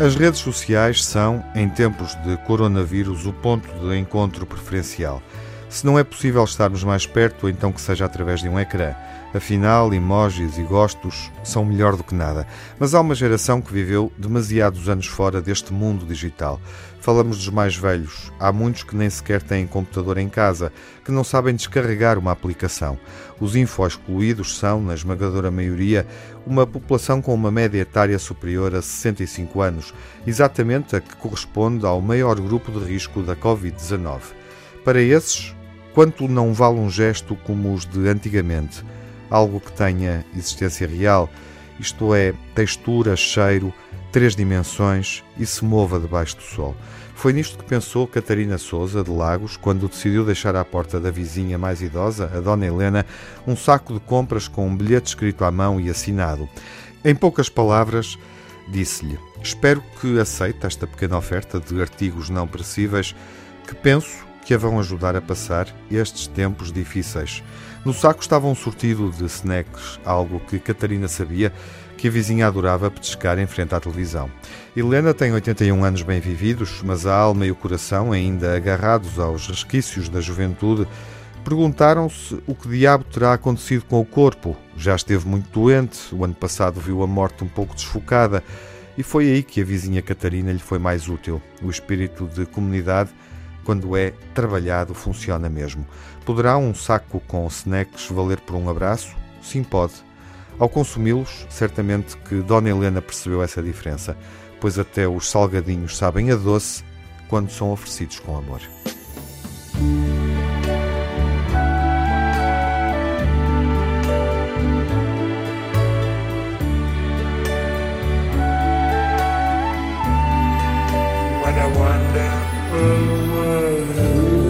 As redes sociais são, em tempos de coronavírus, o ponto de encontro preferencial. Se não é possível estarmos mais perto, então que seja através de um ecrã. Afinal, emojis e gostos são melhor do que nada. Mas há uma geração que viveu demasiados anos fora deste mundo digital. Falamos dos mais velhos. Há muitos que nem sequer têm computador em casa, que não sabem descarregar uma aplicação. Os info-excluídos são, na esmagadora maioria, uma população com uma média etária superior a 65 anos, exatamente a que corresponde ao maior grupo de risco da Covid-19. Para esses, quanto não vale um gesto como os de antigamente? algo que tenha existência real, isto é, textura, cheiro, três dimensões e se mova debaixo do sol. Foi nisto que pensou Catarina Souza, de Lagos, quando decidiu deixar à porta da vizinha mais idosa, a Dona Helena, um saco de compras com um bilhete escrito à mão e assinado. Em poucas palavras, disse-lhe: Espero que aceite esta pequena oferta de artigos não perecíveis que penso que a vão ajudar a passar estes tempos difíceis. No saco estava um sortido de snacks, algo que Catarina sabia que a vizinha adorava petiscar em frente à televisão. Helena tem 81 anos bem vividos, mas a alma e o coração, ainda agarrados aos resquícios da juventude, perguntaram-se o que diabo terá acontecido com o corpo. Já esteve muito doente, o ano passado viu a morte um pouco desfocada, e foi aí que a vizinha Catarina lhe foi mais útil. O espírito de comunidade quando é trabalhado, funciona mesmo. Poderá um saco com snacks valer por um abraço? Sim, pode. Ao consumi-los, certamente que Dona Helena percebeu essa diferença, pois até os salgadinhos sabem a doce quando são oferecidos com amor. Wonderful away.